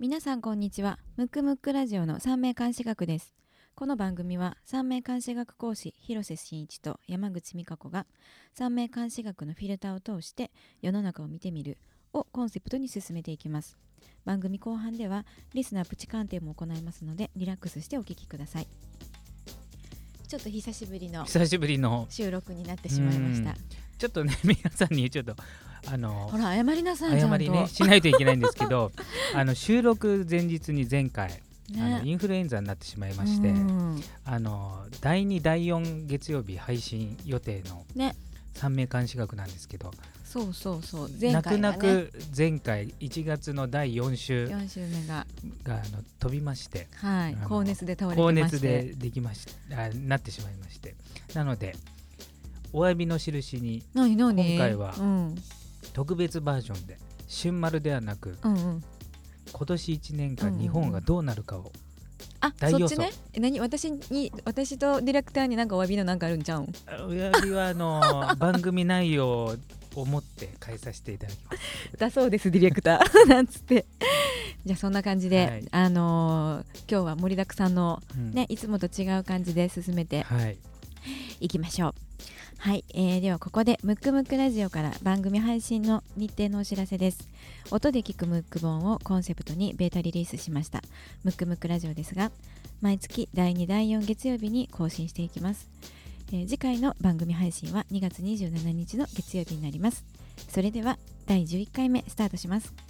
皆さんこんにちは。ムックムックラジオの三名監視学です。この番組は三名監視学講師広瀬真一と山口美香子が三名監視学のフィルターを通して世の中を見てみるをコンセプトに進めていきます。番組後半ではリスナープチ鑑定も行いますのでリラックスしてお聞きください。ちょっと久しぶりの久しぶりの。収録になってしまいました。ちょっとね皆さんにちょっとあのほら謝りなさいちゃんと。謝りねしないといけないんですけど あの収録前日に前回、あのインフルエンザになってしまいまして、うん。あの第2第4月曜日配信予定のね。三名監視学なんですけど、そうそうそう。前泣く回がね。泣く前回1月の第4週4週目が。があの飛びましてはい。高熱で倒れ高して。熱でできましあなってしまいまして。なのでお詫びの印に今回はうん特別バージョンで春丸ではなくうんうん。今年1年間日本がどうなるかを、あ大そっちね？え何？私に私とディレクターになんかお詫びのなんかあるんちゃうん？お詫びはあの 番組内容を持って変えさせていただきます。だそうですディレクター。なんつって。じゃあそんな感じで、はい。あのー今日は盛りだくさんのうん。ねいつもと違う感じで進めてはい。いきましょうはい、えーではここでムックムックラジオから番組配信の日程のお知らせです。音で聞くムック本をコンセプトにベータリリースしました。ムックムックラジオですが毎月第2第4月曜日に更新していきます、えー次回の番組配信は2月27日の月曜日になります。それでは第11回目スタートします。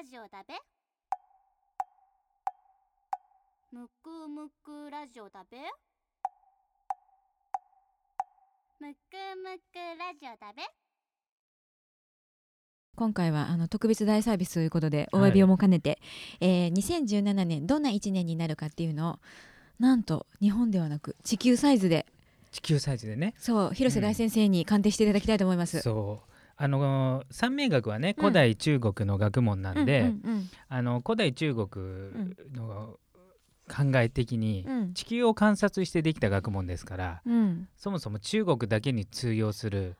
ラジオだべ？むくむくラジオだべ？むくむくラジオだべ？今回はあの特別大サービスということでおはい。詫びをも兼ねて、えー2017年どんな1年になるかっていうのをなんと日本ではなく地球サイズで。地球サイズでね。そう広瀬大先生に鑑定していただきたいと思います。そうあの三名学はねうん。古代中国の学問なんで、あの古代中国の考え的にうん。地球を観察してできた学問ですからそもそも中国だけに通用する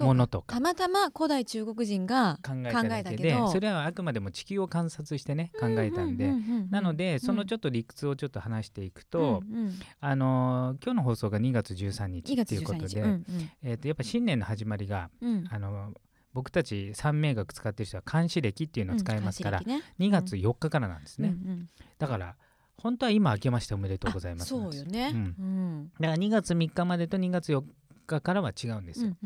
ものとか。たまたま古代中国人が考えただけでどそれはあくまでも地球を観察してね考えたんで、なのでそのちょょっと理屈をちょっと話していくと、うんうん。あのー今日の放送が2月13日2月っていうこ13日とで、うん。えー、とやっぱ新年の始まりが、うん。うんあのー僕たち三名学使ってる人は監視歴っていうのを使いますから、うんね。2月4日からなんですね、うんうん。だから本当は今明けましておめでとうございますあそうよね。うん。うん。だから2月3日までと2月4日からは違うんですよ、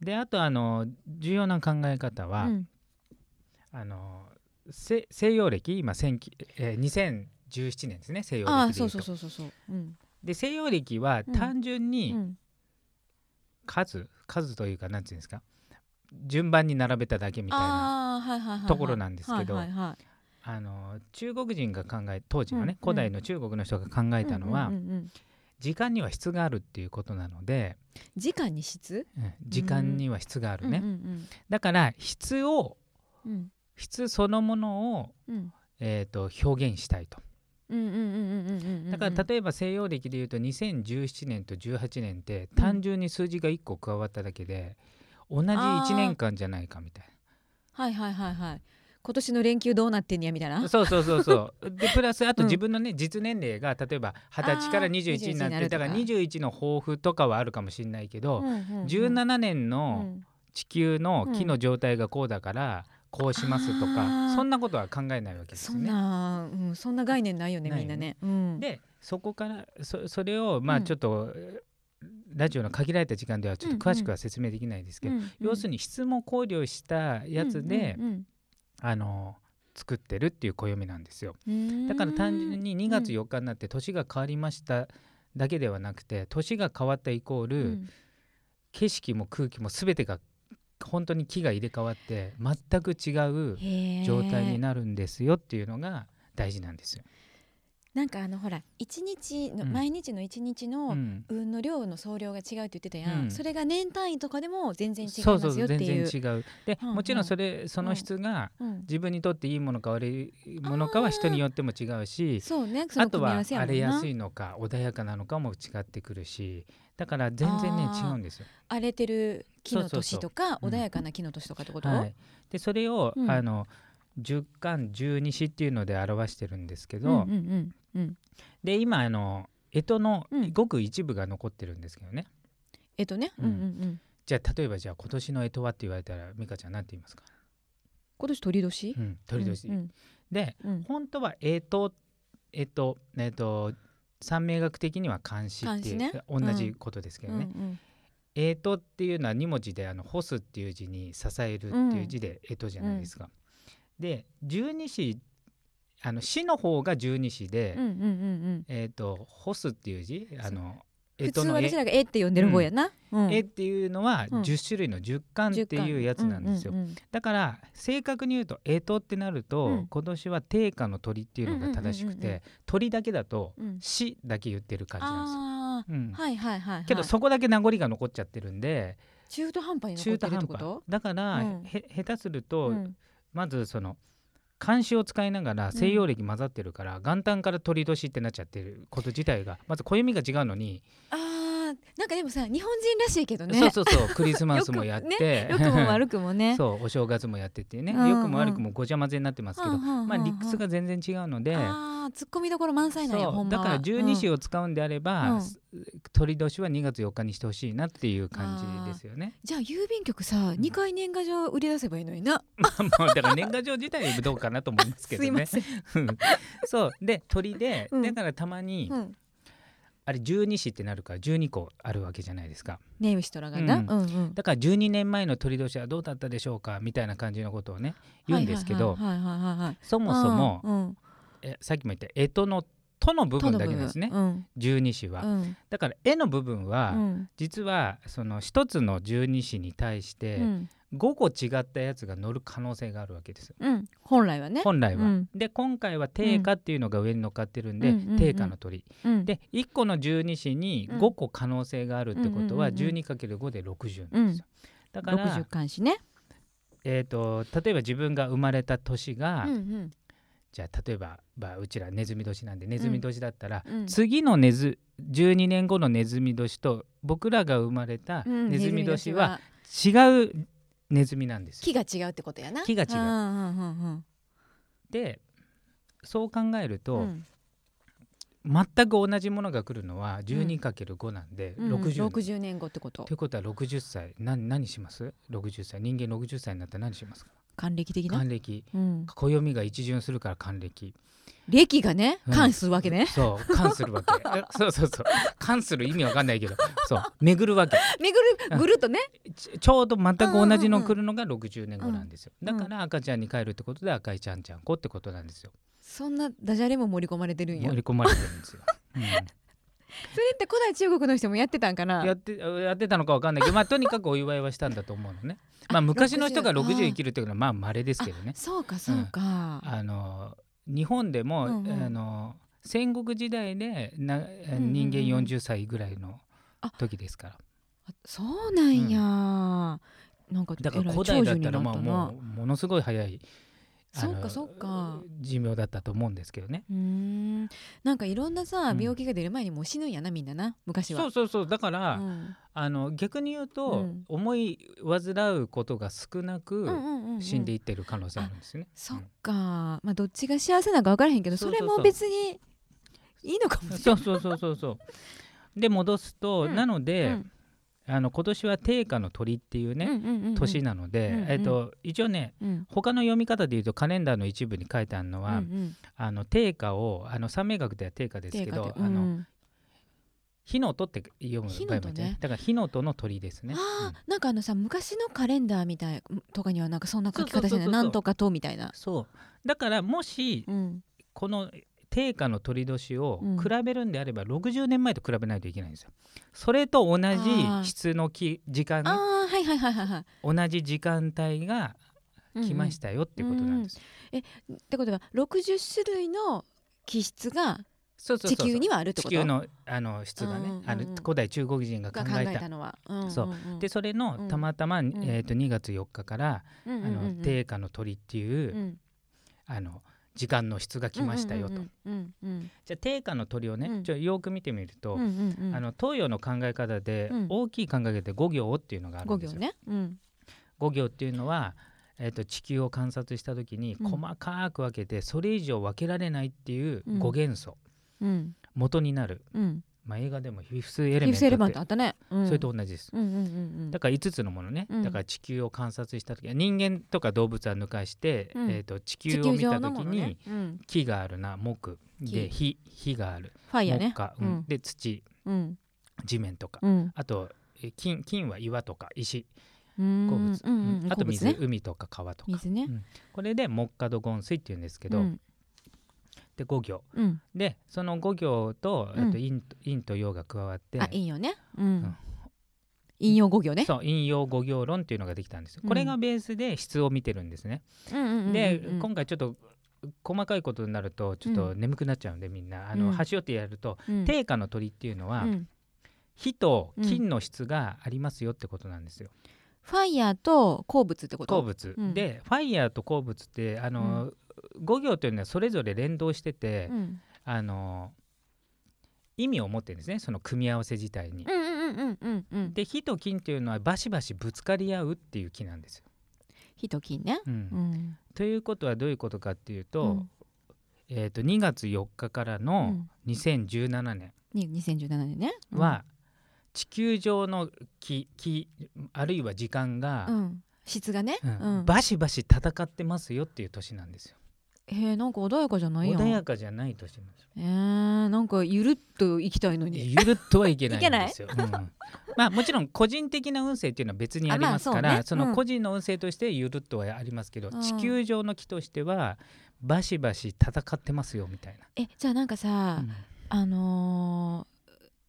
であとあの重要な考え方は、うん。あのせ西洋暦今えー2017年ですね西洋ああ暦でいうと。そうそうそうそうそう。うん。で西洋暦はうん。単純にうん。数、数というかなんていうんですか順番に並べただけみたいなところなんですけど中国人が考え当時のね、うん古代の中国の人が考えたのは、時間には質があるっていうことなので、時間に質？うん時間には質があるね、うんうんだから質をうん。うん質そのものを、うん。えー、と表現したいと。うんうんうんうんうんうんだから例えば西洋暦でいうと2017年と18年って単純に数字が1個加わっただけで同じ1年間じゃないかみたいはいはいはいはい今年の連休どうなってんやみたいな？なそうそうそうそう。でプラスあとうん。自分のね、実年齢が例えば20歳からあー21になっ21になるとか。てだから21の抱負とかはあるかもしれないけど、うんうんうん。17年うのん。地球の木の状態がこうだからこうしますとか、そんなことは考えないわけですそんうんそんな概念ないよねないよね。みんなね。うん。でそこからそそれをまうん。あちょっと、ラジオの限られた時間ではちょっと詳しくは説明できないですけど、要するにに質も考慮したやつで、あの作ってるっていう暦なんですよ。だから単純に2月4日になって年が変わりましただけではなくて年が変わったイコール、景色も空気も全てが本当に木が入れ替わって全く違う状態にななるんですよっていうのが大事なんですよ。なんかあのほら一日の、うん、毎日の一日の運の量の総量が違うって言ってたやん、うん、それが年単位とかでも全然違いますよっていう。そうそう全然違う。で、うん、もちろんそれその質が自分にとっていいものか悪いものかは人によっても違うし、そうね、あとは荒れやすいのか穏やかなのかも違ってくるしだから全然ね違うんですよ。荒れてる木の年とか穏やかな木の年とかってこと、はい、でそれを、あの、10巻12詩っていうので表してるんですけど、うんうんうんうん、で今あの干支のごく一部が残ってるんですけどね。えっとね、うん。うんうん、じゃあ例えばじゃあ今年の干支はって言われたら美香ちゃん何て言いますか？今年鳥年、うん、鳥年、うんうん、で、うん、本当は干支えっとえっと三名学的には漢詩っていう、ね、同じことですけどね。うんうんうん。えとっていうのは2文字であの干すっていう字に支えるっていう字でえとじゃないですか、で十二支あの詩の方が十二支で、うんうんうんうん。えっ、と干すっていう字あの普通私らが「え」って呼んでる方やな、うん。絵っていうのはうん。10種類の十巻っていうやつなんですよ。うんうんうんだから正確に言うと干支ってなると、うん。今年は定価の鳥っていうのが正しくうんうんうんうん。て鳥だけだとうん。死だけ言ってる感じなんですよ。はいはいはい、はい、けどそこだけ名残が残っちゃってるんで中途半端に残中って途半端るってこと？だから、うん。へ下手すると、うんまずその漢詩を使いながら西洋暦混ざってるから、元旦から鳥年ってなっちゃってること自体がまず暦が違うのに、あーなんかでもさ日本人らしいけどね。そうそうそう クリスマスもやって、良くも悪くもね。そうお正月もやっててね、うんうん。良くも悪くもごちゃ混ぜになってますけど、うんうんうんうんまあ理屈が全然違うので。ああツッコミどころ満載なんやそほんだから十二支うんを使うんであれば、うん。鳥年は2月4日にしてほしいなっていう感じですよね。じゃあ郵便局さ二回年賀状売り出せばいいのにな。まあもうだから年賀状自体どうかなと思いますけどね。すいません、うん。そう。で鳥で、うん。だからたまに、うん、あれ十二支ってなるから12個あるわけじゃないですか。ね牛とらがな、うん。うんうん。だから12年前の鳥年はどうだったでしょうかみたいな感じのことをね言うんですけど、そもそも、えさっきも言った干支の「と」の部分だけですね。うん。十二支は。うん。だから絵の部分は、うん。実はその一つの十二支に対してうん。5個違ったやつが乗る可能性があるわけです。うん。本来はね。本来は。うん。で今回は定価っていうのが上に乗っかってるんで、うん。定価の鳥。うん。で1個の十二支にうん。5個可能性があるってことはうんうんうんうん。12×5 で60なんですよ。だから60、巻詞ね。えー、と例えば自分が生まれた年が、うんうんじゃあ例えば、まあ、うちらネズミ年なんでネズミ年だったら、うん。次のネズ12年後のネズミ年と僕らが生まれたうんネズミ年は違うネズミなんです。よ。木が違うってことやな。木が違う。うんうんうんでそう考えるうと、んうん。全く同じものが来るのは 12×5 なんでうん。60、60年。後ってこと。ということは60歳。何何します ?60 歳。人間60歳になったら何しますか？還暦的な？還暦。うん。暦が一巡するから還暦。歴がねうん。関するわけね。そう関するわけ。えそうそうそう。関する意味わかんないけど。そう。巡るわけ。巡るぐるっとね。ちちょうど全く同じの来るのが60年後なんですよ、ん。だから赤ちゃんに帰るってことで赤いちゃんちゃんこってことなんですよ。そんなダジャレも盛り込まれてるんや。盛り込まれてるんですよ、うんそれって古代中国の人もやってたんかな？やってやってたのかわかんないけど、まあ、とにかくお祝いはしたんだと思うのね。まあ、昔の人が60 60生きるっていうのはまあ稀ですけどね。そうかそうか、あの日本でも、うんうん。あの戦国時代でなうんうん人間40歳ぐらいのあ時ですから。あそうなんや、なんかだから古代だったらまあなもうものすごい早いそっかそっか。寿命だったと思うんですけどね。うーん。なんかいろんなさうん。病気が出る前にもう死ぬんやなみんなな昔は。そうそうそう。だから、うん。あの逆に言うと、うん。思い患うことが少なくうんうんうんうん。死んでいってる可能性あるんですよね。そっか。まあどっちが幸せなのか分からへんけどそうれも別にいいのかもしれない。そうそうそうそうそう。で戻すと、うん。なので、うんあの今年は定価の鳥っていうね、うんうんうんうん。年なので、うんうん。えっと一応ねうん。他の読み方で言うとカレンダーの一部に書いてあるのは、うんうん。あの定価をあの三名学では定価ですけど、定価ってあのうん。火の鳥って読む場合もね。だから火の鳥の鳥ですね。あうん。ーなんかあのさ昔のカレンダーみたいとかにはなんかそんな書き方してない。なんとかとみたいなそうだからもしうんこの定価の鳥年をうん。比べるんであれば、60年前と比べないといけないんですよ。それと同じー。質のき時間はいはいはいはいはい。同じ時間帯が来ましたよっていうことなんです。ってことは60種類の気質が地球にはあるってこと？地球のあの質がね、うんうんうん。あの古代中国人が考がえたのは、うんうんそう。でそれのうん。たまたま、ん。えー、と2月4日から、うんうんあのうん。うん定価の鳥っていう、うん。あの時間の質が来ましたよと、じゃあ定価の鳥をね、うん。ちょよく見てみると、あの東洋の考え方で、うん。大きい考え方で五行っていうのがある五んですよ。五行っていうのは、えー、と地球を観察した時にうん。細かく分けてそれ以上分けられないっていううん。五元素、うん。元になる、うんまあ、映画でもフィフスエレメントったね、うん、それと同じです。うんうんうんうん。だから5つのものね、うん。だから地球を観察した時人間とか動物は抜かして、うん。えー、と地地球球を見た時に、木があるな木で火火がある。ファイヤーねで土。うん。地面とか、うん。あとえ金金は岩とか石。うん。鉱物、あと水、ね。海とか川とか。水ね。うん。これで木火土金水っていうんですけど、うんで五行。うん。でその五行とうん。あと陰,、陰と陽が加わって。あ引用ね。うん、ん。引用五行ね。そう陰陽五行論っていうのができたんですよ。うん。これがベースで質を見てるんですね。で、うん今回ちょっと細かいことになるとちょっと眠くなっちゃうんでみんな。あの、うん。端折ってやるとうん。定価の鳥っていうのは、うん。火と金の質がありますよってことなんですよ。ファイヤーと鉱物ってこと？鉱物、うん。でファイヤーと鉱物ってあの、五行というのはそれぞれ連動してて、うん。あの意味を持ってるんですねその組み合わせ自体に。うんうんうんうんうんで火と金っていうのはバシバシぶつかり合うっていう木なんですよ。火と金ね。うん。うん。ということはどういうことかっていうと,、うん。えー、と2月4日からうのん2017年に2017年ね。うん。は、地球上の気気あるいは時間が、うん。質がね。うん。うん。バシバシ戦ってますよっていう年なんですよ。えーなんか穏やかじゃないやん。穏やかじゃない年なんですよ。えーなんかゆるっと行きたいのに。ゆるっとはいけないんですよ。うん。まあもちろん個人的な運勢っていうのは別にありますから、あまあねうんその個人の運勢としてゆるっとはありますけど、うん。地球上の木としてはバシバシ戦ってますよみたいえじゃあなんかな。さうん。あのー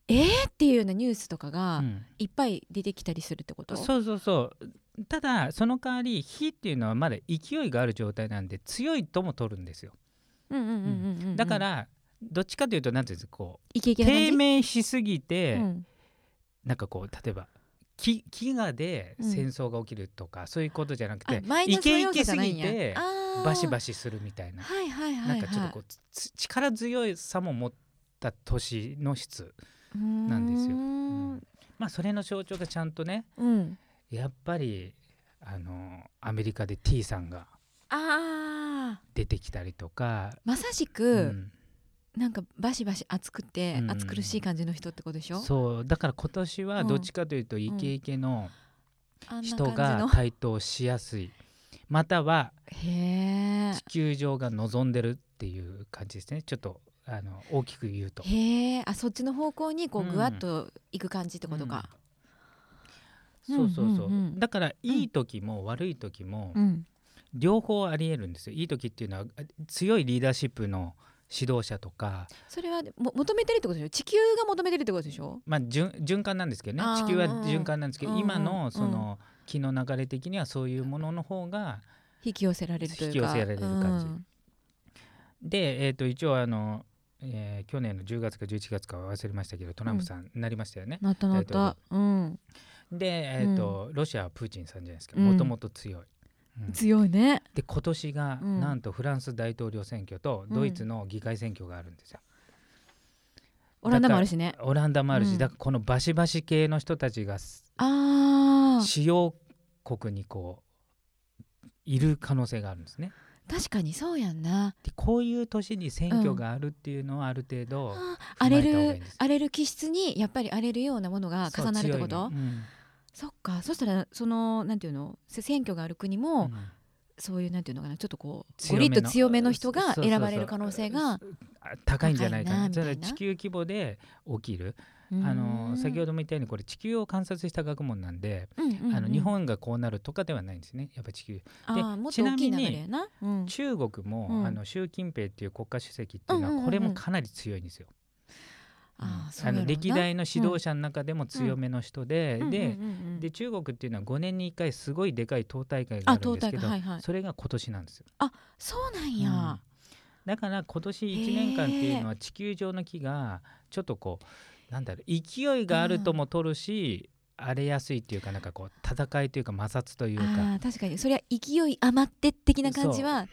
えー？っていうようなニュースとかがうん。いっぱい出てきたりするってこと？そうそうそう。ただその代わり火っていうのはまだ勢いがある状態なんで強いとも取るんですよ。うんうんうんうんうんうんだからどっちかというと何ていうんですかこう低迷しすぎて、うん。なんかこう例えばき飢餓で戦争が起きるとか、そういうことじゃなくてイケイケすぎてバシバシするみたいな、はいはいははい。ないんかちょっとこうつ力強さも持った年の質なんですよ。うーん。まあそれの象徴がちゃんとねうん。やっぱりあのアメリカで T さんが出てきたりとか、まさしうく、ん。なんかバシバシ熱くて、うん。熱苦しい感じの人ってことでしょ？そう。だから今年はどっちかというとイケイケの人が台頭しやすい。またはへ地球上が望んでるっていう感じですね。ちょっとあの大きく言うと。え。へえあそっちの方向にこううん。ぐわっと行く感じってことか、そうそうそう,、うんうんうん。だからいい時も悪い時もうん。両方ありえるんですよ。いい時っていうのはあ強いリーダーシップの指導者とか、それはも求めてるってことでしょ？地球が求めてるってことでしょ？まあ、循循環なんですけどね。地球は循環なんですけど、うんうん今うんうん。のその気の流れ的にはそういうものの方が引き寄せられるというか。引き寄せられる感じ。うん。で、えー、と一応あの、えー去年の10月か11月かは忘れましたけどトランプさんになりましたよね。なったなった。うん。で、えーとロシアはプーチンさんじゃないですか。うん。もともと強い。うん。強いね。で今年がうん。なんとフランス大統領選挙とドイツの議会選挙があるんですよ。オランダもあるしね。オランダもあるし、うん。だからこのバシバシ系の人たちが主要国にこういる可能性があるんですね。確かにそうやんな。でこういう年に選挙があるっていうのはある程度、荒れる荒れる気質にやっぱり荒れるようなものが重なるってこと？そうん。そっか。そしたらそのなんていうの？せ選挙がある国も、うん。そういうなんていうのかな？ちょっとこう強めのゴリッと強めの人が選ばれる可能性があ高いんじゃないかな。なな。地球規模で起きるあの先ほども言ったようにこれ地球を観察した学問なんで、あの日本がこうなるとかではないんですね。やっぱ地球。あーもっと大きい流れやな。うん。中国も、うん。あの習近平っていう国家主席っていうのはこれもかなり強いんですよ。あの歴代の指導者の中でも強めの人で、でで中国っていうのは5年に1回すごいでかい党大会があるんですけど、それが今年なんですよ。そうなんや、だから今年1年間っていうのは地球上の木がちょっとこうなんだろう勢いがあるとも取るし、荒れやすいっていうかなんかこう戦いというか摩擦というか。確かに。それは勢い余って的な感じは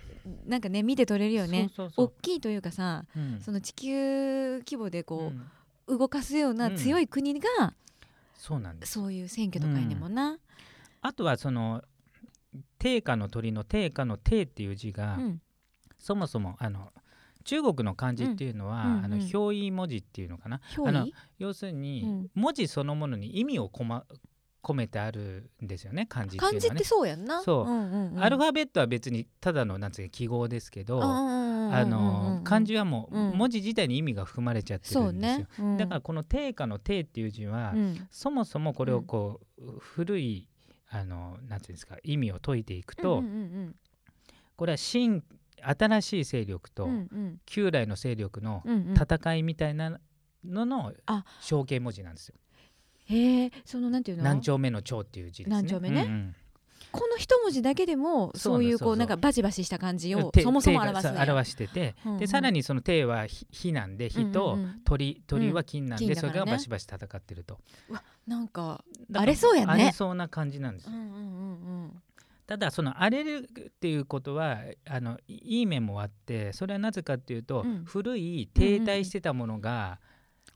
なんかね見て取れるよね。大きいというかさ、うん、その地球規模でこう、うん、動かすような強い国が、うん、そうなんです。そういう選挙とかにもな、あとはその定価の鳥の定価の定っていう字が、そもそもあの中国の漢字っていうのは、うん、あの表意文字っていうのかな、あの要するに、文字そのものに意味をこま込めてあるんですよね漢字っていうのは、ね、漢字ってそうやんな。そう。うんうんうん、アルファベットは別にただのなんつう記号ですけど、あの漢字はもう文字自体に意味が含まれちゃってるんですよ、ね。うん、だからこの定価の定っていう字は、うん、そもそもこれをこう、古いあのなんていうんですか意味を解いていくと、うんうんうん、これは新新しい勢力と旧来の勢力の戦いみたいなのの象形文字なんですよ。へえそのなんていうの？何丁目の丁っていう字ですね。何丁目ね、うんうん。この一文字だけでもそういうこうなんかバチバチした感じをそもそも表す表してて、うんうん、でさらにその手は火なんで火と鳥、鳥は金なんで、うん、それがバシバシ戦ってると。わなんか荒れそうやね。荒れそうな感じなんですよ。うんうんうんうんただその荒れるっていうことはあのいい面もあってそれはなぜかっていうと、うん、古い停滞してたものが、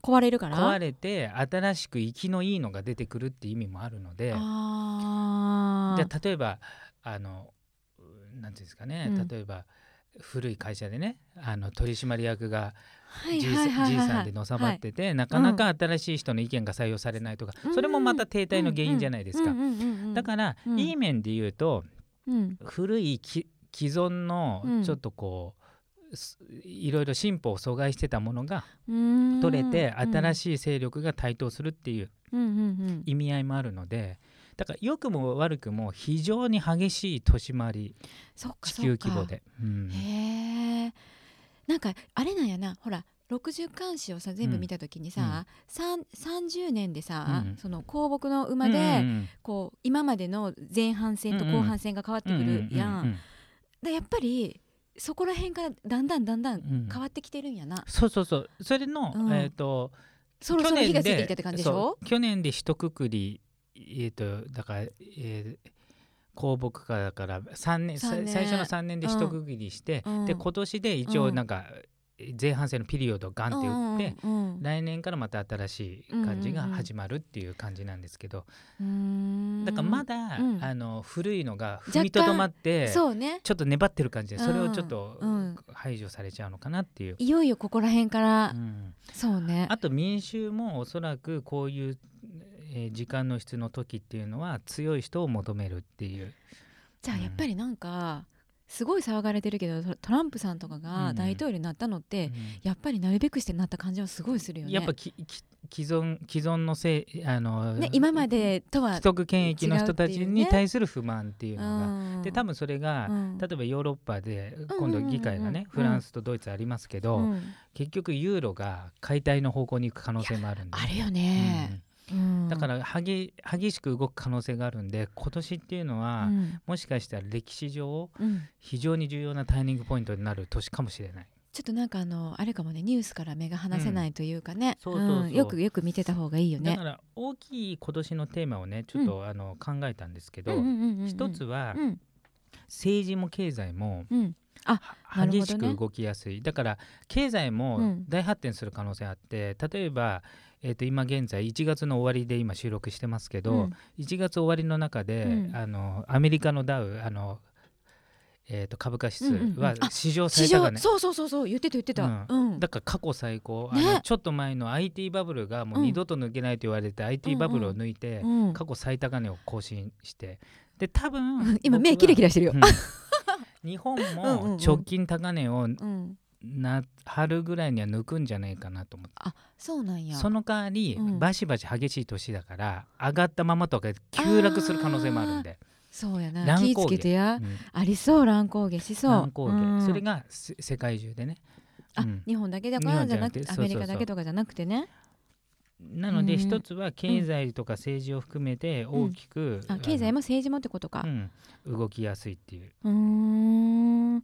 壊れるから壊れて新しく生きのいいのが出てくるっていう意味もあるのでじゃあ例えばあのなんていうんですかね、うん、例えば古い会社でねあの取締役がじいさんでのさばってて、なかなか新しい人の意見が採用されないとか、それもまた停滞の原因じゃないですか。だから、いい面で言うと、古い既存のちょっとこう、いろいろ進歩を阻害してたものが取れて新しい勢力が台頭するっていう意味合いもあるのでだから良くも悪くも非常に激しい年回り地球規模で。うん、へえなんかあれなんやな。ほら60巻誌をさ全部見た時にさ、うん、30年でさ、うん、その香木の馬で、うんうん、こう今までの前半戦と後半戦が変わってくるやん。でやっぱりそこら辺からだんだんだんだん変わってきてるんやな。うん、そうそうそう。それの、えっ、ー、とそろそろ火がついてきたって感じでしょ？去年で一括りえっ、ー、とだから、えー、公木科だから3年最初の3年で一区切りして、うん、で今年で一応なんか、前半戦のピリオドをガンって打って、うんうんうん、来年からまた新しい感じが始まるっていう感じなんですけど、うんうん、だからまだ、うん、あの古いのが踏みとどまってね、ちょっと粘ってる感じでそれをちょっと排除されちゃうのかなっていう、いよいよここら辺から、そうね。あと民衆もおそらくこういうえー、時間の質の時っていうのは強い人を求めるっていう。じゃあやっぱりなんか、すごい騒がれてるけどトランプさんとかが大統領になったのって、うん、やっぱりなるべくしてなった感じはすごいするよね。やっぱき既存既存のせいあの、ね、今までとは既得権益の人たちに対する不満っていうのが、ね、で多分それが、うん、例えばヨーロッパで今度議会がね、フランスとドイツありますけど、うん、結局ユーロが解体の方向に行く可能性もあるんで、あるよね。だから激激しく動く可能性があるんで今年っていうのは、うん、もしかしたら歴史上、うん、非常に重要なターニングポイントになる年かもしれない。ちょっとなんかあのあれかもねニュースから目が離せないというかね。よくよく見てた方がいいよね。だから大きい今年のテーマをねちょっと、うん、あの考えたんですけど、一つは、政治も経済も、あ激しく動きやすい、ね、だから経済も大発展する可能性あって、例えばえー、と今現在1月の終わりで今収録してますけど、うん、1月終わりの中で、うん、あのアメリカのダウあのえー、と株価指数は史上最高値、そうそうそうそう言ってた言ってた、うん。だから過去最高、ね、あのちょっと前の IT バブルがもう二度と抜けないと言われて、うん、IT バブルを抜いて、過去最高値を更新して。で多分今目キラキラしてるよ、日本も直近高値をな春ぐらいには抜くんじゃないかなと思ってあそうなんやその代わり、うん、バシバシ激しい年だから上がったままとか急落する可能性もあるんでそうやな気ぃつけてや、うん、ありそう乱高下しそう乱高下、うん、それが世界中でねあ、日本だけだからじゃなくてアメリカだけとかじゃなくてねなので一つは経済とか政治を含めて大きく、あ経済も政治もってことか、動きやすいっていううん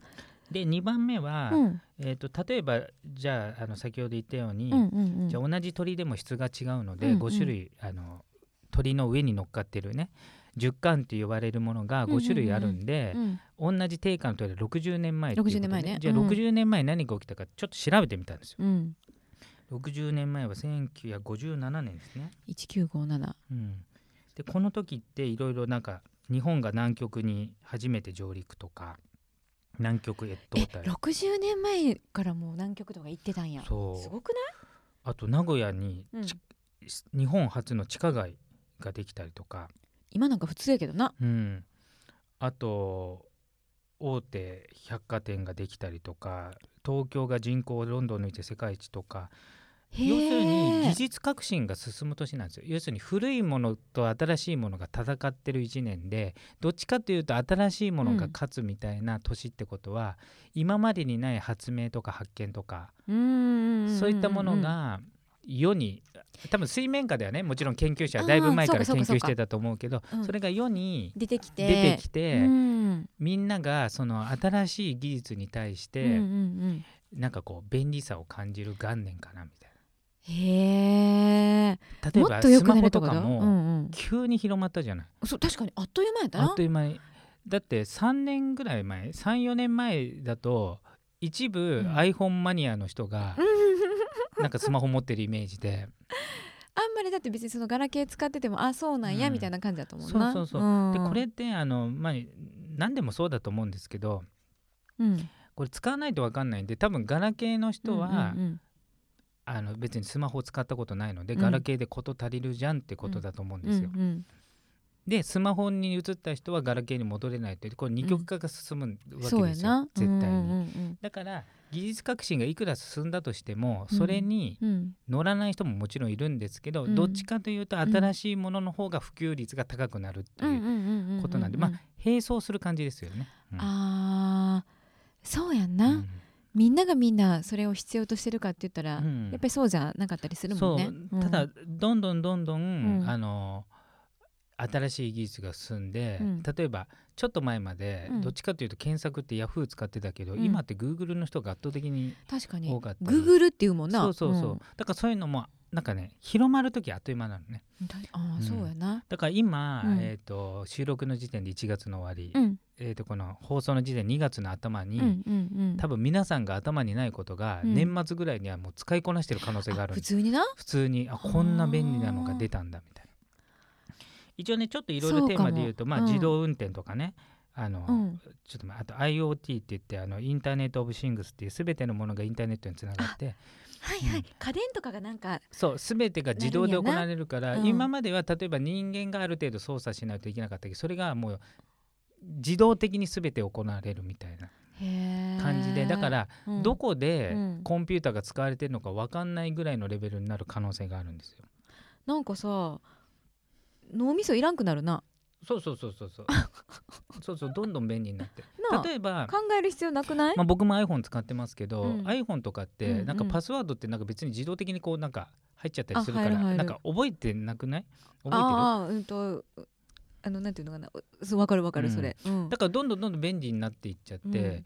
で2番目は、うん、えーと、例えばじゃああの先ほど言ったように、うんうんうん、じゃ同じ鳥でも質が違うので、うんうん、5種類あの鳥の上に乗っかってるね十巻って呼ばれるものが5種類あるんで、うん。うん、同じ定価の鳥で60年前っていうことで、年前ね、じゃあ60年前何が起きたかちょっと調べてみたんですよ。うん、60年前は1957年ですね。1957、うん、でこの時っていろいろなんか日本が南極に初めて上陸とか南極越冬隊。60年前からもう南極とか行ってたんや。そう。すごくない？あと名古屋に、うん、日本初の地下街ができたりとか。今なんか普通やけどな。うん。あと大手百貨店ができたりとか。東京が人口をロンドン抜いて世界一とか要するに技術革新が進む年なんですよ。要するに古いものと新しいものが戦ってる1年でどっちかというと新しいものが勝つみたいな年ってことは、うん、今までにない発明とか発見とかそういったものが世に多分水面下ではね。もちろん研究者はだいぶ前から研究してたと思うけどそれが世に出てきて。出てきて、みんながその新しい技術に対して、うなんかこう便利さを感じる元年かなみたいな。へえ例えばスマホとかも急に広まったじゃない、うんうん、そう確かにあっという間やったな。あっという間にだって3年ぐらい前34年前だと一部 iPhone マニアの人がなんかスマホ持ってるイメージで。あんまりだって別にそのガラケー使っててもあそうなんや、うん、みたいな感じだと思うな。そうそうそう、うん、でこれってあのまあ何でもそうだと思うんですけど、うん、これ使わないと分かんないんで多分ガラケーの人は、うんうんうんあの別にスマホを使ったことないので、うん、ガラケーで事足りるじゃんってことだと思うんですよ。うんうん。でスマホに移った人はガラケーに戻れないというこれ二極化が進むわけですよ、うん、絶対に、うんうんうん、だから技術革新がいくら進んだとしてもそれに乗らない人ももちろんいるんですけど、うん、どっちかというと新しいものの方が普及率が高くなるっていうことなんでまあ並走する感じですよね。うん、あそうやんな、みんながみんなそれを必要としてるかって言ったら、うん、やっぱりそうじゃなかったりするもんね。ただどんどんどんどん、あの新しい技術が進んで、例えばちょっと前までどっちかというと検索ってヤフー使ってたけど、今ってグーグルの人が圧倒的に多かったグーグルっていうもんな。そうそうそう、だからそういうのもなんかね広まる時あっという間なのね。ああ、そうやな。だから今、えー、と収録の時点で1月の終わり、えー、とこの放送の時点2月の頭に、多分皆さんが頭にないことが年末ぐらいにはもう使いこなしてる可能性がある、普通にな？普通にあこんな便利なのが出たんだみたいな。一応ねちょっといろいろテーマで言うとまあ、自動運転とかね。あの、うん、ちょっとあと IoT って言ってあのインターネット・オブ・シングスっていう全てのものがインターネットにつながってはいはい、うん、家電とかがなんかそう全てが自動で行われるから、うん、今までは例えば人間がある程度操作しないといけなかったけどそれがもう自動的に全て行われるみたいな感じでだから、どこでコンピューターが使われてるのか分かんないぐらいのレベルになる可能性があるんですよ。なんかさ脳みそいらんくなるな。そうそうそうそうそう。そうそうどんどん便利になって例えば考える必要なくない、まあ、僕も iPhone 使ってますけど、うん、iPhone とかってなんかパスワードってなんか別に自動的にこうなんか入っちゃったりするからなんか覚えてなくない？覚えてる？あ、うんとあのなんていうのかな。そう分かる分かるそれ、うん、だからどんどんどんどん便利になっていっちゃって、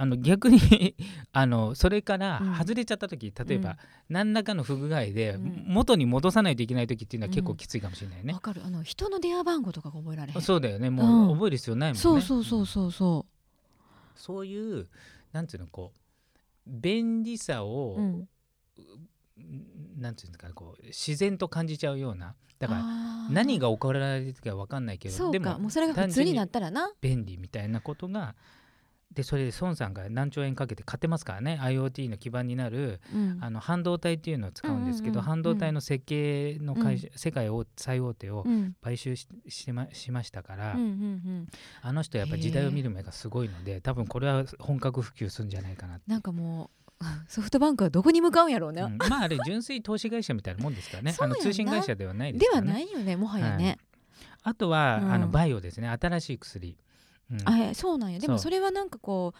あの逆に あのそれから外れちゃった時、うん、例えば、何らかの不具合で元に戻さないといけない時っていうのは結構きついかもしれないね。わ、うん、かる。あの人の電話番号とかが覚えられへん。そうだよねもう覚える必要ないもんね。そうそうそうそう。そうそういうなんていうのこう便利さを、うん、なんていうんですかこう自然と感じちゃうような。だから何が起こられるか分かんないけどでももうそれが普通になったらな。便利みたいなことがでそれで孫さんが何兆円かけて買ってますからね。IoT の基盤になる、うん、あの半導体っていうのを使うんですけど、半導体の設計の会社、うん、世界を最大手を買収ししましましたから、うんうんうん、あの人やっぱ時代を見る目がすごいので多分これは本格普及するんじゃないかななんかもう ソフトバンクはどこに向かうんやろうね、うん、まああれ純粋投資会社みたいなもんですからね。あの通信会社ではないですから、ね、ではないよねもはやね、はい、あとは、あのバイオですね。新しい薬、あそうなんや。でもそれはなんかこう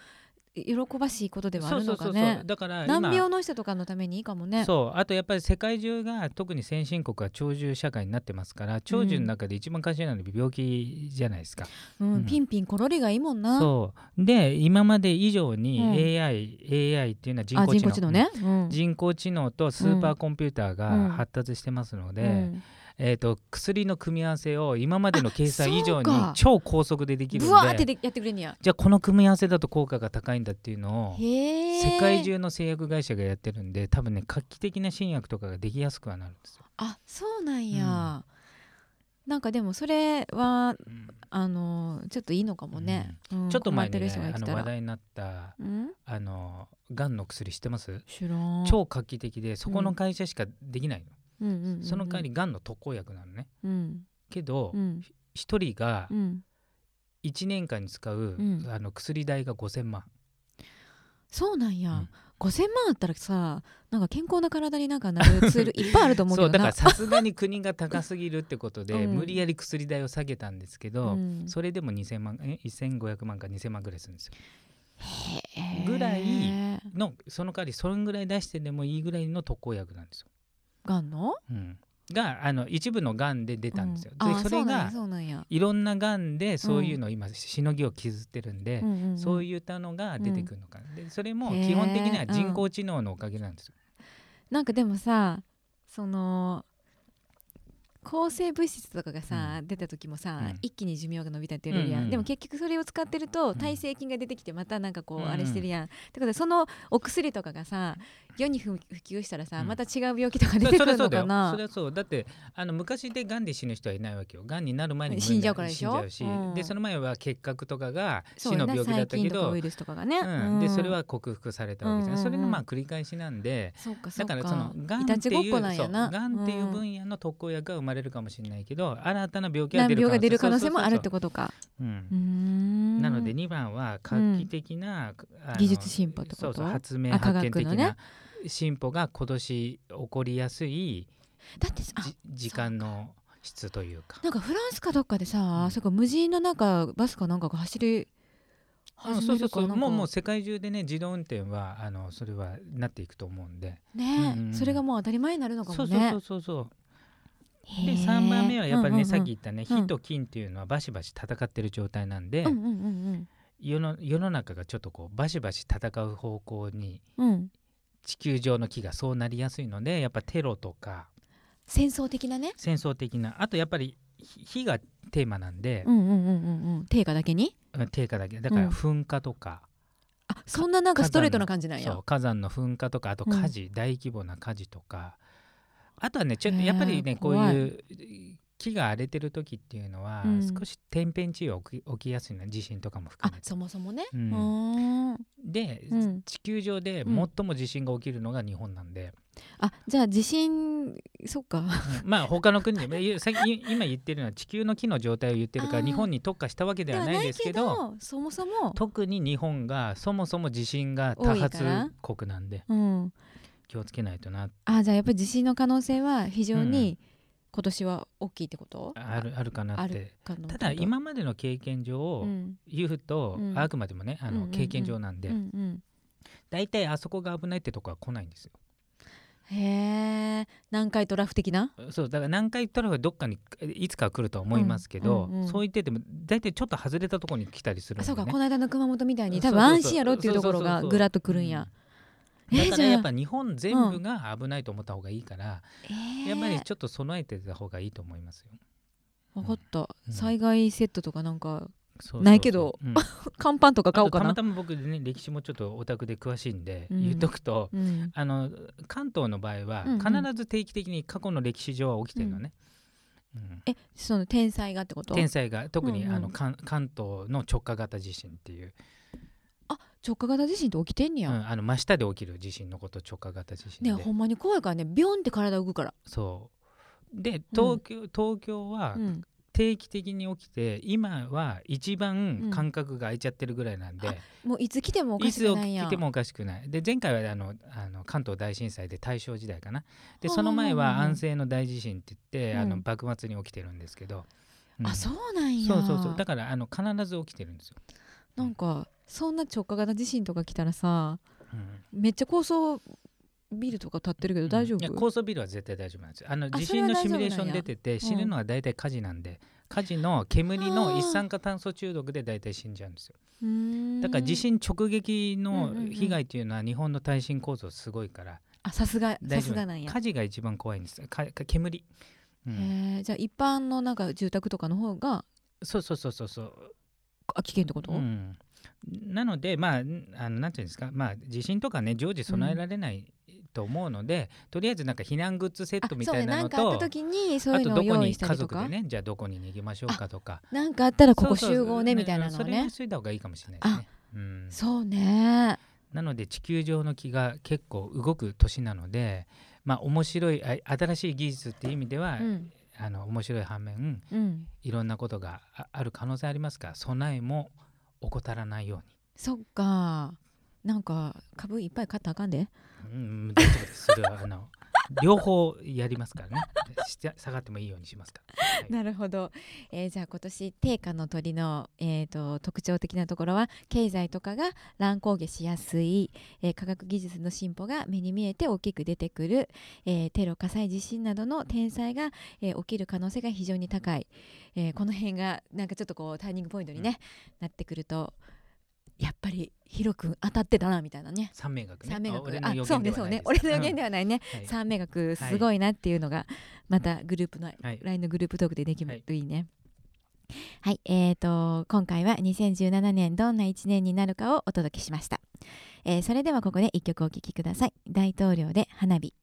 喜ばしいことではあるのかね。だから難病の人とかのためにいいかもね。そう。あとやっぱり世界中が特に先進国は長寿社会になってますから長寿の中で一番肝心なのは病気じゃないですか、うん、うん、ピンピンコロリがいいもんな。そう。で今まで以上に AI、うん、AI っていうのは人工知能。ね、うん、人工知能とスーパーコンピューターが発達してますので、うんえーと、薬の組み合わせを今までの計算以上に超高速でできるんででやってくれんや。じゃあこの組み合わせだと効果が高いんだっていうのを世界中の製薬会社がやってるんで多分ね画期的な新薬とかができやすくはなるんですよ。あそうなんや、うん、なんかでもそれは、うん、あのちょっといいのかもね、うん、ちょっと前に、ね、あの話題になった、あのがんの薬知ってます？超画期的でそこの会社しかできないの。その代わりがんの特効薬なのね、うん、けど、うん、1人が1年間に使う、あの薬代が5000万。そうなんや、うん、5000万あったらさなんか健康な体になんかなるツールいっぱいあると思うけどそうだからさすがに国が高すぎるってことで、無理やり薬代を下げたんですけど、それでも2000万え1500万か2000万ぐらいするんですよ。ぐらいのその代わりそれぐらい出してでもいいぐらいの特効薬なんですよがんの、うん、があの一部のがんで出たんですよ。うん、でそれがいろんながんでそういうのを今しのぎを削ってるんで、うん。うんうん、そういったのが出てくるのかな、でそれも基本的には人工知能のおかげなんですよ。なんかでもさその抗生物質とかがさ、うん、出た時もさ、うん、一気に寿命が伸びたって言うやん、うんうん、でも結局それを使ってると耐性菌が出てきてまたなんかこうあれしてるやん、うん、ってことでそのお薬とかがさ世に普及したらさ、また違う病気とか出てくるのかな？それはそうだってあの昔でがんで死ぬ人はいないわけよ。がんになる前に死んじゃうからでしょ？し、でその前は結核とかが死の病気だったけどウイルスとかがね、でそれは克服されたわけじゃない、それのまあ繰り返しなんで。だからそのがんっていうがんっていう分野の特効薬が生まれるかもしれないけど新たな病気が出るが出る可能性もあるってことか。なので2番は画期的な、技術進歩と？そうそう発明発見的な進歩が今年起こりやすいだって時間の質というか。なんかフランスかどっかでさ、うん、そこ無人のなんかバスかなんかが走りそうそうそう。もうもう世界中でね自動運転はあのそれはなっていくと思うんで。ね、うんうん、それがもう当たり前になるのかもね。そうそうそうそう。で3番目はやっぱりね、うんうんうん、さっき言ったね火と金っていうのはバシバシ戦ってる状態なんで、うんうんうんうん。世の世の中がちょっとこうバシバシ戦う方向に、地球上の木がそうなりやすいのでやっぱテロとか。戦争的なね。戦争的な。あとやっぱり火がテーマなんで、うんうんうんうん定価だけに？定価だけ。だから噴火とか、あそんななんかストレートな感じなんや。火山の噴火とかあと火事、大規模な火事とか。あとはねちょっとやっぱりねこういう木が荒れてる時っていうのは、少し天変地異起き起きやすいの。地震とかも含めて。そもそもね、うん、で、うん、地球上で最も地震が起きるのが日本なんで、あじゃあ地震そっか、まあ他の国で 今言ってるのは地球の木の状態を言ってるから日本に特化したわけではないですけどそもそも。特に日本がそもそも地震が多発国なんで、うん、気をつけないとな。あじゃあやっぱり地震の可能性は非常に、今年は大きいってこと？あるあるかなって。ただ今までの経験上、言うと、うん、あくまでもねあの、経験上なんで。大体、あそこが危ないってとこは来ないんですよ。へえ南海トラフ的な？そうだから南海トラフはどっかにいつか来るとは思いますけど、うんうんうん、そう言ってても大体ちょっと外れたところに来たりする、ね、そうか。この間の熊本みたいに多分安心やろっていうところがぐらっと来るんや。だからやっぱ日本全部が危ないと思った方がいいから、うん、やっぱりちょっと備えてた方がいいと思いますよ。分かった、うん、災害セットとかなんかないけど、うん、乾パンとか買おうかな。たまたま僕ね歴史もちょっとオタクで詳しいんで、うん、言っとくと、うん、あの関東の場合は必ず定期的に過去の歴史上は起きてるのね。えその天災がってこと？天災が特に、うんうん、あの関東の直下型地震っていう直下型地震って起きてんねや、うん、あの真下で起きる地震のこと直下型地震ねほんまに怖いからね。ビョンって体動くから。そう。で東京、うん、東京は定期的に起きて今は一番間隔が空いちゃってるぐらいなんで、うん、もういつ来てもおかしくないやいつ来てもおかしくない。で前回はあのあの関東大震災で大正時代かな。でその前は安政の大地震って言って、あの幕末に起きてるんですけど、あそうなんや。そうそうそう。だからあの必ず起きてるんですよ。なんかそんな直下型地震とか来たらさ、うん、めっちゃ高層ビルとか建ってるけど大丈夫、いや高層ビルは絶対大丈夫。なんですあの地震のシミュレーション出てて死ぬのは大体火事なんで、火事の煙の一酸化炭素中毒で大体死んじゃうんですよ。だから地震直撃の被害っていうのは日本の耐震構造すごいからあさすがさすがなんや。火事が一番怖いんですか煙、うん、へじゃあ一般のなんか住宅とかの方がそうそうそうそうそう。あ危険ってこと、うん、なのでまああのなんていうんですかまあ地震とかね常時備えられないと思うので、うん、とりあえずなんか避難グッズセットみたいなのとあとどこに家族でねじゃあどこに逃げましょうかとか。なんかあったらここ集合ねみたいなのね。それにしといた方がいいかもしれないですね、うん、そうね。なので地球上の気が結構動く年なのでまあ面白い新しい技術っていう意味では、うん、あの面白い反面、うん、いろんなことがある可能性ありますから備えも怠らないように。そっか。なんか株いっぱい買ったらあかんで。うん大丈夫です。それはあの両方やりますからね。下がってもいいようにしますから、はい、なるほど、えー、じゃあ今年定価の鳥の、えーと、特徴的なところは経済とかが乱高下しやすい、えー、科学技術の進歩が目に見えて大きく出てくる、えー、テロ火災地震などの天災が、え起きる可能性が非常に高い、えこの辺がなんかちょっとこうターニングポイントにね、うん、なってくるとやっぱりヒロ君当たってたなみたいなね。三名学ね。三名学。あそうねそうね俺の予言ではないね、うん、三名学すごいなっていうのがまたグループの、はい、LINE のグループトークでできるといいね。はい、えーと今回は2017年どんな1年になるかをお届けしました、えー、それではここで1曲お聴きください。大統領で花火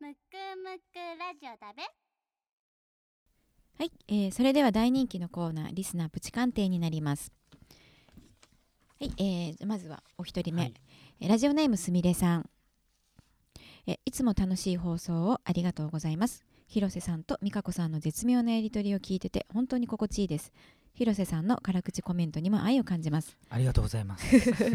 むくむくラジオだべ。はい、えーそれでは大人気のコーナーリスナープチ鑑定になります。はい、えーまずはお一人目、はい。えーラジオネームすみれさん。えいつも楽しい放送をありがとうございます。広瀬さんと美香子さんの絶妙なやりとりを聞いてて本当に心地いいです広瀬さんの辛口コメントにも愛を感じます。ありがとうございます。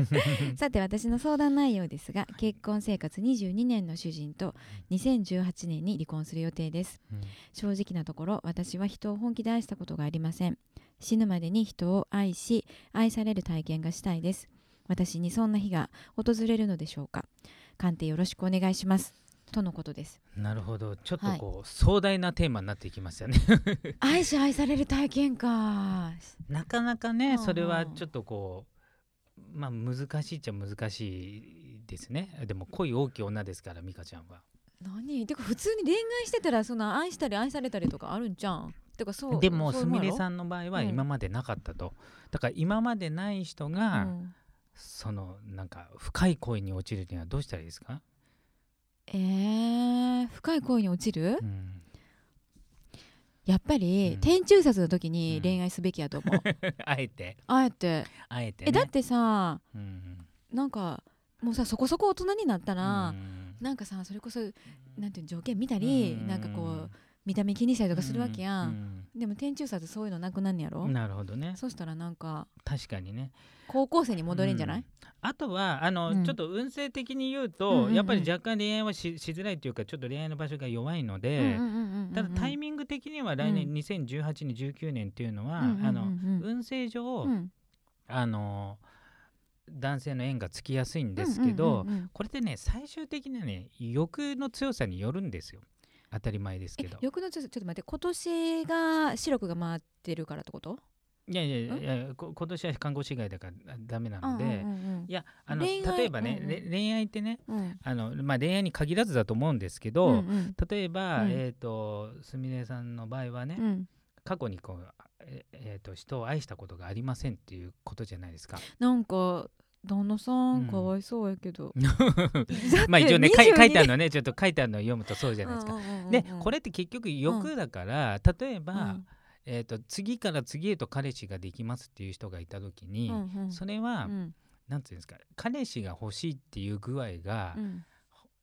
さて私の相談内容ですが結婚生活22年の主人と2018年に離婚する予定です。うん。正直なところ私は人を本気で愛したことがありません。死ぬまでに人を愛し愛される体験がしたいです。私にそんな日が訪れるのでしょうか。鑑定よろしくお願いしますとのことです。なるほど。ちょっとこう、壮大なテーマになってきましたね。愛し愛される体験かなかなかうんうん。ねそれはちょっとこうまあ難しいっちゃ難しいですね。でも恋大きい女ですから美香ちゃんは。何？てか普通に恋愛してたらそんな愛したり愛されたりとかあるんじゃん。てかそうでもすみれさんの場合はうん。今までなかったと、だから今までない人が、うん。そのなんか深い恋に落ちるにはどうしたらいいですか、えー、深い恋に落ちる？うん、やっぱり、うん。天中殺の時うんに恋愛すべきやと思う、あえて。あえて。あえて、ね、えだってさうんなんかもうさそこそこ大人になったうら、ん。なんかさそれこそなんていうの条件見たり、うん。なんかこう見た目気にしたりとかするわけやん、うんでも天中殺そういうのなくなんねやろ、なるほどね。そしたらなんか確かにね。高校生に戻れんじゃない、うん。あとはあの、うん。ちょっと運勢的に言うと、うんうんうん。やっぱり若干恋愛はししづらいというかちょっと恋愛の場所が弱いので、ただタイミミング的には来年うん。2018年19年っていうのは、あの運勢上、うん。あの男性の縁がつきやすいんですけど、これってね最終的にはね欲の強さによるんですよ当たり前ですけえど。欲の強さちょっと待って今年が白くが回ってるからってこと？いやいやいや今年は看護師以外だからダメなので、うんうんうんいやあの例えばね、うんうん。れ恋愛ってねうん。あの、まあ、恋愛に限らずだと思うんですけど、うんうん。例えば、うん。えっ、とすみれさんの場合はね、うん。過去にこう、ええーと人を愛したことがありませんっていうことじゃないですか。なんか旦那さうん。んかわいそうやけど、まあ一応ね書い22書いてあるのねちょっと書いてあるのを読むとそうじゃないですか。うんうんうんうん。でこれって結局欲だから、例えば、うん。えー、と次から次へと彼氏ができますっていう人がいた時に、うんうん。それは、うん。なんていうんですか彼氏が欲しいっていう具合が、うん。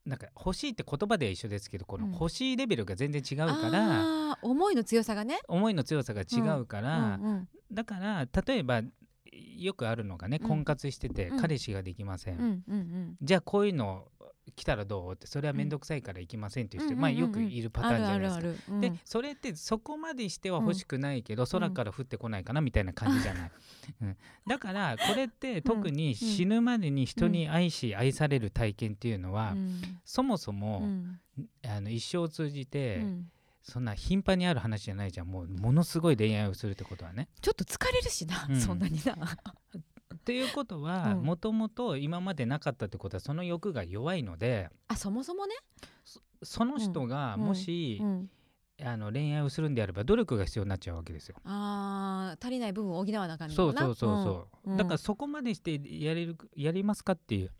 なんか欲しいって言葉では一緒ですけどこのうん。欲しいレベルが全然違うから、思いの強さがね。思いの強さが違うから、うんうん。だから例えばよくあるのがねうん。婚活してて、うん。彼氏ができません、じゃあこういうの来たらどう？ってそれは面倒くさいから行きませんっていう人、まあ、よくいるパターンじゃないですか。でそれってそこまでしては欲しくないけど、空から降ってこないかなみたいな感じじゃない、うん。だからこれって特に死ぬまでに人に愛し愛される体験っていうのは、うん。そもそも、うん。あの一生を通じて、うんそんな頻繁にある話じゃないじゃん。もうものすごい恋愛をするってことはね。ちょっと疲れるしな、うん。そんなにな。っていうことはうん。もともと今までなかったってことはその欲が弱いのであそもそもね、その人がもし、うん、あの恋愛をするんであれば努力が必要になっちゃうわけですよ。あー足りない部分を補わなあかんねんもんな？そうそうそうそう、うん。だからそこまでしてやれるやりますかっていう、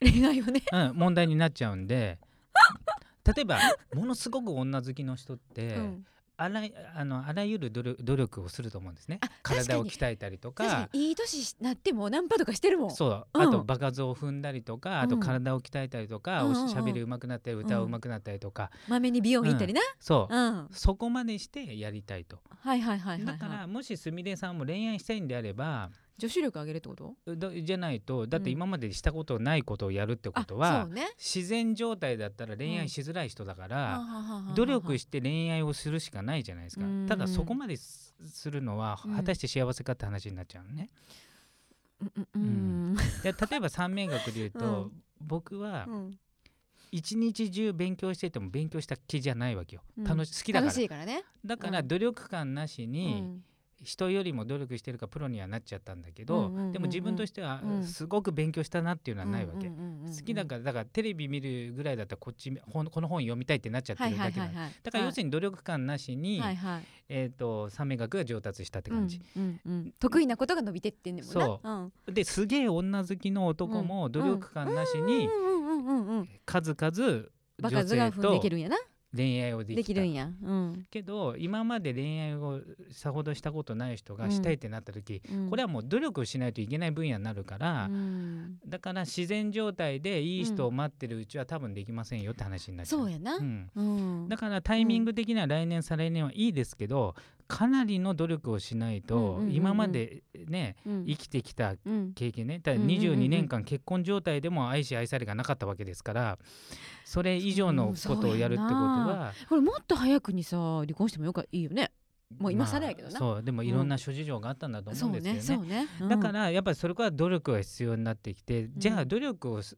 恋愛をね。うん、問題になっちゃうんで 例えばものすごく女好きの人って、うん。あらあのあらゆる努力努力をすると思うんですね。体を鍛えたりと確かいい年になってもナンパとかしてるもん。そう、うん。あと場数を踏んだりとか、あとうん。体を鍛えたりとか、うんうんうん。おしゃべり上手くなったり歌う上手くなったりとか、まめに美容院行ったりな。そう、うん、そこまでしてやりたいと。はいはいはいはい、はい、だからもしすみれさんも恋愛したいんであれば女子力上げるってこと？だじゃないとだってうん。今までしたことないことをやるってことあは、そうね。自然状態だったら恋愛しづらい人だから、ら努力して恋愛をするしかないじゃないですか。うん。ただそこまですするのはうん。果たして幸せかって話になっちゃうのね、うんうんで例えば三名学で言うと、うん。僕はうん。一日中勉強してても勉強した気じゃないわけよ、うん。楽し好きだから。ね。だからうん努力感なしうにん人よりも努力してるからプロにはなっちゃったんだけど、でも自分としてはすごく勉強したなっていうのはないわけ、好きだからだからテレビ見るぐらいだったらこっちこの本読みたいってなっちゃってるだけなだから要するに努力感なしに、はいはい、えーと、三名学が上達したって感じ、うんうんうん、得意なことが伸びてってんねもんそう、うん、ですげえ女好きの男も努力感なしに数々女性とできるんやな恋愛をできるんや、うん、けど今まで恋愛をさほどしたことない人がしたいってなった時、うん、これはもう努力をしないといけない分野になるから、うん、だから自然状態でいい人を待ってるうちは多分できませんよって話になっちゃう、そうやな、だからタイミング的には来年再来年はいいですけどかなりの努力をしないと、今までね、生きてきた経験ねだ22年間結婚状態でも愛し愛されがなかったわけですからそれ以上のことをやるってことはこれもっと早くにさ離婚してもよかいいよね。もう今更やけどな、まあ、そうでもいろんな諸事情があったんだと思うんですよね。ねね。うん、だからやっぱりそれから努力が必要になってきて、うん、じゃあ努力をし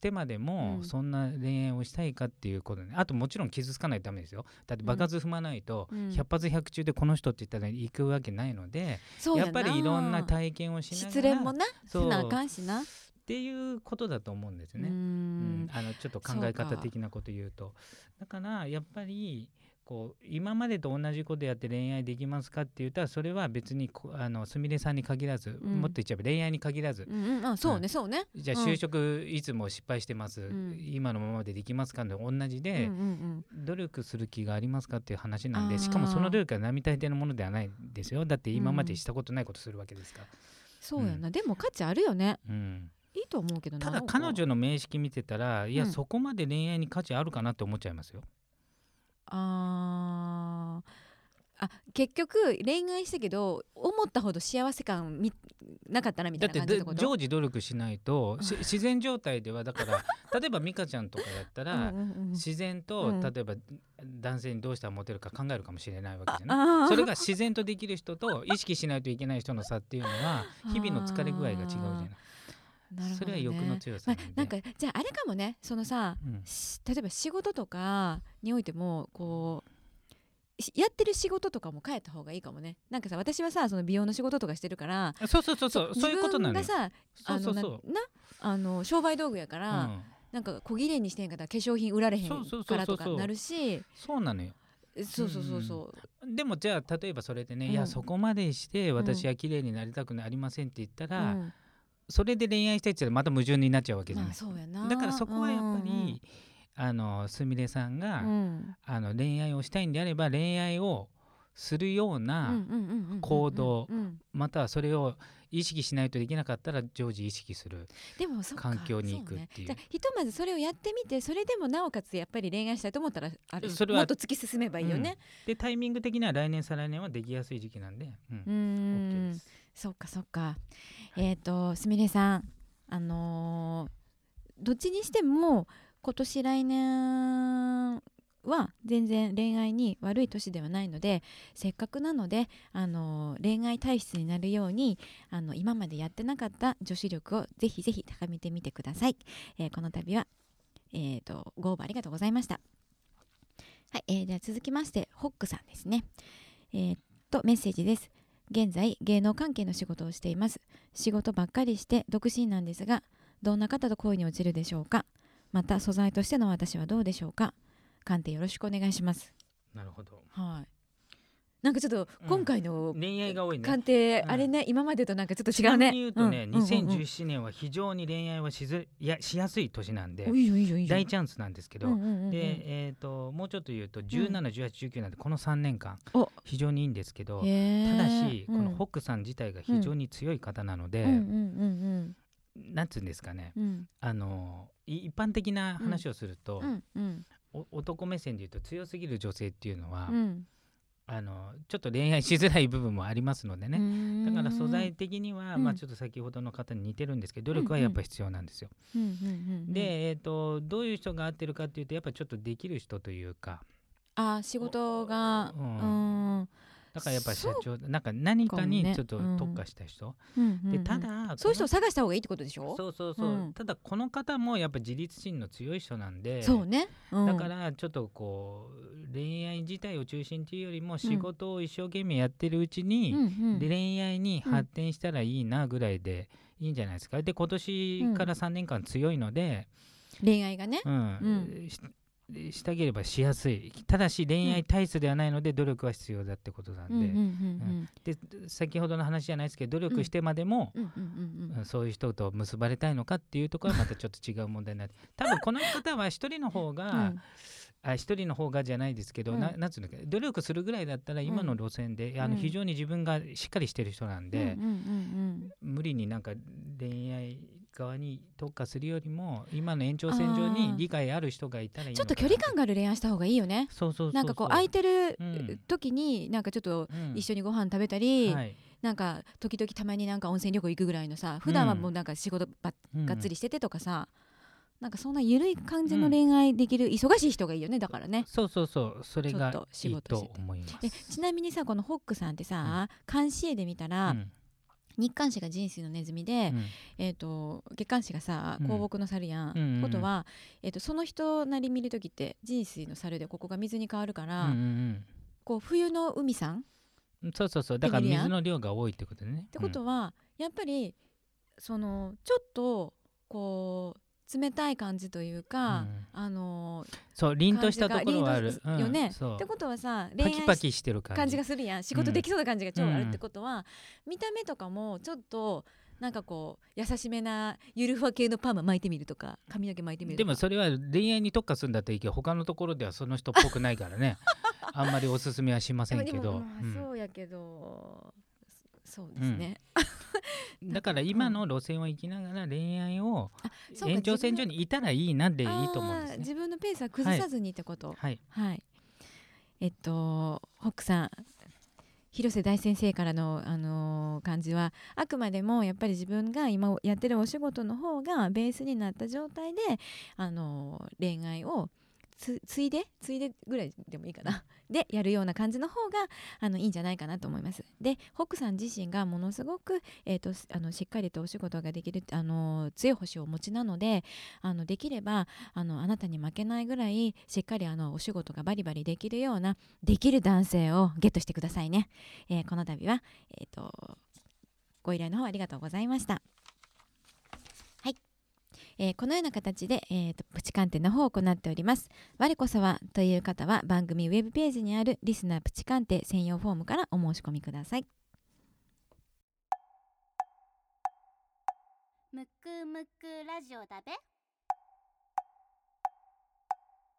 てまでもそんな恋愛をしたいかっていうことね。あともちろん傷つかないとダメですよ。だって場数踏まないと100発100中でこの人って言ったら行くわけないので、ややっぱりいろんな体験をしながら失恋もなせなあかんしな。っていうことだと思うんですね。うん、あのちょっと考え方的なこと言うと。だからやっぱりこう今までと同じことやって恋愛できますかって言ったらそれは別にあのすみれさんに限らず、うん、もっと言っちゃえば恋愛に限らず、うんうん、あそうね、そうね。じゃあ就職いつも失敗してます、うん、今のままでできますかと同じで、うんうんうん、努力する気がありますかっていう話なんでしかもその努力は並大抵のものではないんですよ。だって今までしたことないことするわけですから、そうやな、でも価値あるよね、うん。いいと思うけどただ彼女の名式見てたらいや、そこまで恋愛に価値あるかなって思っちゃいますよ。ああ結局恋愛したけど思ったほど幸せ感みなかったなみたいな感じだって常時努力しないと自然状態ではだから例えば美香ちゃんとかやったら自然と、例えば男性にどうしたらモテるか考えるかもしれないわけじゃない。それが自然とできる人と意識しないといけない人の差っていうのは 日々の疲れ具合が違うじゃない。ね、それは欲の強さなん,、まあ、なんかじゃああれかもね。そのさ、うん、例えば仕事とかにおいてもこうやってる仕事とかも変えた方がいいかもね。なんかさ私はさその美容の仕事とかしてるからそうそうそうそうそういうことなのがさあのなあの商売道具やから、うん、なんか小綺麗にしてんかったら化粧品売られへんからとかなるし。そうなのよ。そうそうそうそう、ん、でもじゃあ例えばそれでね、うん、いやそこまでして私は綺麗になりたくありませんって言ったら、うんそれで恋愛したいってまた矛盾になっちゃうわけじゃない、まあ、だからそこはやっぱり、あのすみれさんが、うん、あの恋愛をしたいんであれば恋愛をするような行動またはそれを意識しないとできなかったら常時意識する環境に行くっていう。うね、ひとまずそれをやってみてそれでもなおかつやっぱり恋愛したいと思ったらあれそれはもっと突き進めばいいよね。うん、でタイミング的には来年再来年はできやすい時期なんで、うん、うん。OK です。そっかそっか。えっ、ー、とすみれさんあのー、どっちにしても今年来年は全然恋愛に悪い年ではないのでせっかくなのであの恋愛体質になるようにあの今までやってなかった女子力をぜひぜひ高めてみてください、えー、この度は、えーと、ご応募ありがとうございました。はい、えー、では続きましてホックさんですね。えー、っとメッセージです。現在芸能関係の仕事をしています。仕事ばっかりして独身なんですがどんな方と恋に落ちるでしょうか？また素材としての私はどうでしょうか？鑑定よろしくお願いします。なるほど。はいなんかちょっと今回の恋愛が多いね。鑑定、あれね、今までとなんかちょっと違うね。言うとね、2017年は非常に恋愛はしずやしやすい年なんで大チャンスなんですけど、でえっ、ともうちょっと言うと17、18、19なんでこの3年間非常にいいんですけど、ただしこのホックさん自体が非常に強い方なので、なんつうんですかね、あの一般的な話をすると、男目線で言うと強すぎる女性っていうのは。あのちょっと恋愛しづらい部分もありますのでね。だから素材的には、まあ、ちょっと先ほどの方に似てるんですけど努力はやっぱ必要なんですよ。で、えーと、どういう人が合ってるかっていうとやっぱちょっとできる人というか。あ仕事が、うん、だからやっぱり社長なんか何かにちょっと特化した人、でただそういう人を探した方がいいってことでしょ？そうそうそう、うん、ただこの方もやっぱ自立心の強い人なんでそうね、うん、だからちょっとこう恋愛自体を中心っていうよりも仕事を一生懸命やってるうちに、恋愛に発展したらいいなぐらいでいいんじゃないですか。で今年から3年間強いので、恋愛がね、うんしたければしやすい。ただし恋愛体質ではないので努力は必要だってことなんで。で先ほどの話じゃないですけど努力してまでもそういう人と結ばれたいのかっていうところはまたちょっと違う問題になって。多分この方は一人の方が、あ一人の方がじゃないですけど、うん、ななんつうのか努力するぐらいだったら今の路線で、うん、あの非常に自分がしっかりしてる人なんで、無理になんか恋愛側に特化するよりも今の延長線上に理解ある人がいたらいいちょっと距離感がある恋愛した方がいいよね。そうそうなんかこう空いてる時になんかちょっと一緒にご飯食べたり、うんはい、なんか時々たまになんか温泉旅行行くぐらいのさ普段はもうなんか仕事ばがっつりしててとかさ、なんかそんな緩い感じの恋愛できる忙しい人がいいよねだからね、そうそうそう。それがいいと思います。ちなみにさこのホックさんってさ、監視絵で見たら、日刊誌が人生のネズミで、うん、えーと、月刊誌がさ香木の猿やん、うん、ことは、えーと、その人なり見る時って人生の猿でここが水に変わるから、うんうん、こう冬の海さん？そうそうそう。だから水の量が多いってことね。ってことは、やっぱりそのちょっとこう冷たい感じというか、うん、あのー、そう凛としたところはある。よね、うん、ってことはさパキパキしてる感じ。がするやん。仕事できそうな感じが超あるってことは、うん、見た目とかもちょっとなんかこう優しめなゆるふわ系のパーマ巻いてみるとか髪の毛巻いてみるでもそれは恋愛に特化するんだったらいいけど他のところではその人っぽくないからね。あんまりおすすめはしませんけど、まあ、そうやけど、そうですね、だから今の路線を行きながら恋愛を延長線上にいたらいいなでいいと思うんです、ね、自分のペースは崩さずにってこと、はい、はい、えっとホックさん広瀬大先生からの、あのー、感じはあくまでもやっぱり自分が今やってるお仕事の方がベースになった状態で、あのー、恋愛をつついで？ついでぐらいでもいいかな。でやるような感じの方があのいいんじゃないかなと思います。でホックさん自身がものすごく、えーと、あのしっかりとお仕事ができるあの強い星をお持ちなのであのできればあのあなたに負けないぐらいしっかりあのお仕事がバリバリできるようなできる男性をゲットしてくださいね、えー、この度は、えーとご依頼の方ありがとうございました。えー、このような形で、えーと、プチ鑑定の方を行っております。我こそはという方は番組ウェブページにあるリスナープチ鑑定専用フォームからお申し込みください。むくむくラジオだべ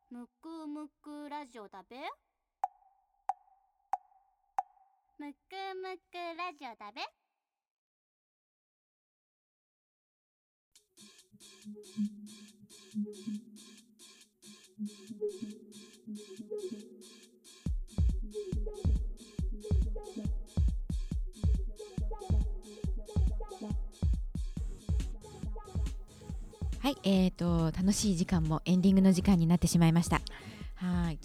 むくむくラジオだべむくむくラジオだべはい、えーと楽しい時間もエンディングの時間になってしまいました。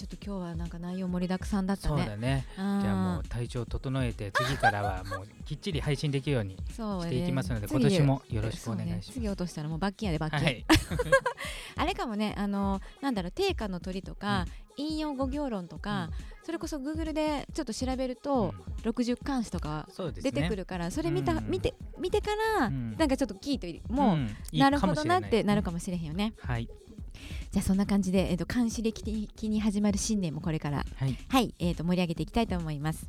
はいちょっと今日はなんか内容盛りだくさんだったね。そうだね。じゃあもう体調整えて次からは もうきっちり配信できるようにしていきますので、今年もよろしくお願いします、ね、次落としたらもう罰金やで罰金、はい、あれかもねあのなんだろう定価の鳥とか、うん、引用語行論とか、うん、それこそグーグルでちょっと調べると、うん、60監視とか出てくるから、それ見た、見て見てから、なんかちょっと聞いてもう、なるほどなってなるかもしれへんよね、はいじゃあそんな感じで、えーと、監視歴的に始まる新年もこれから、はい、はい、えーと、盛り上げていきたいと思います。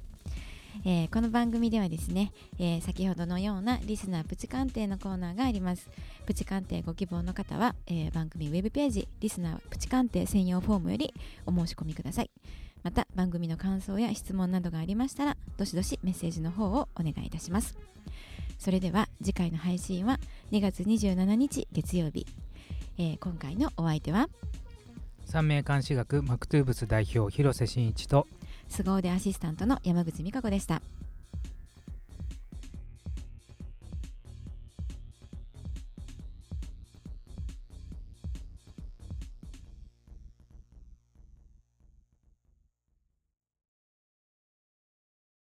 えー、この番組ではですね、えー、先ほどのようなリスナープチ鑑定のコーナーがあります。プチ鑑定ご希望の方は、えー、番組ウェブページリスナープチ鑑定専用フォームよりお申し込みください。また番組の感想や質問などがありましたらどしどしメッセージの方をお願いいたします。それでは次回の配信は2月27日月曜日えー、今回のお相手は？三名監視学マクトゥーブス代表広瀬真一と凄腕アシスタントの山口美香子でした。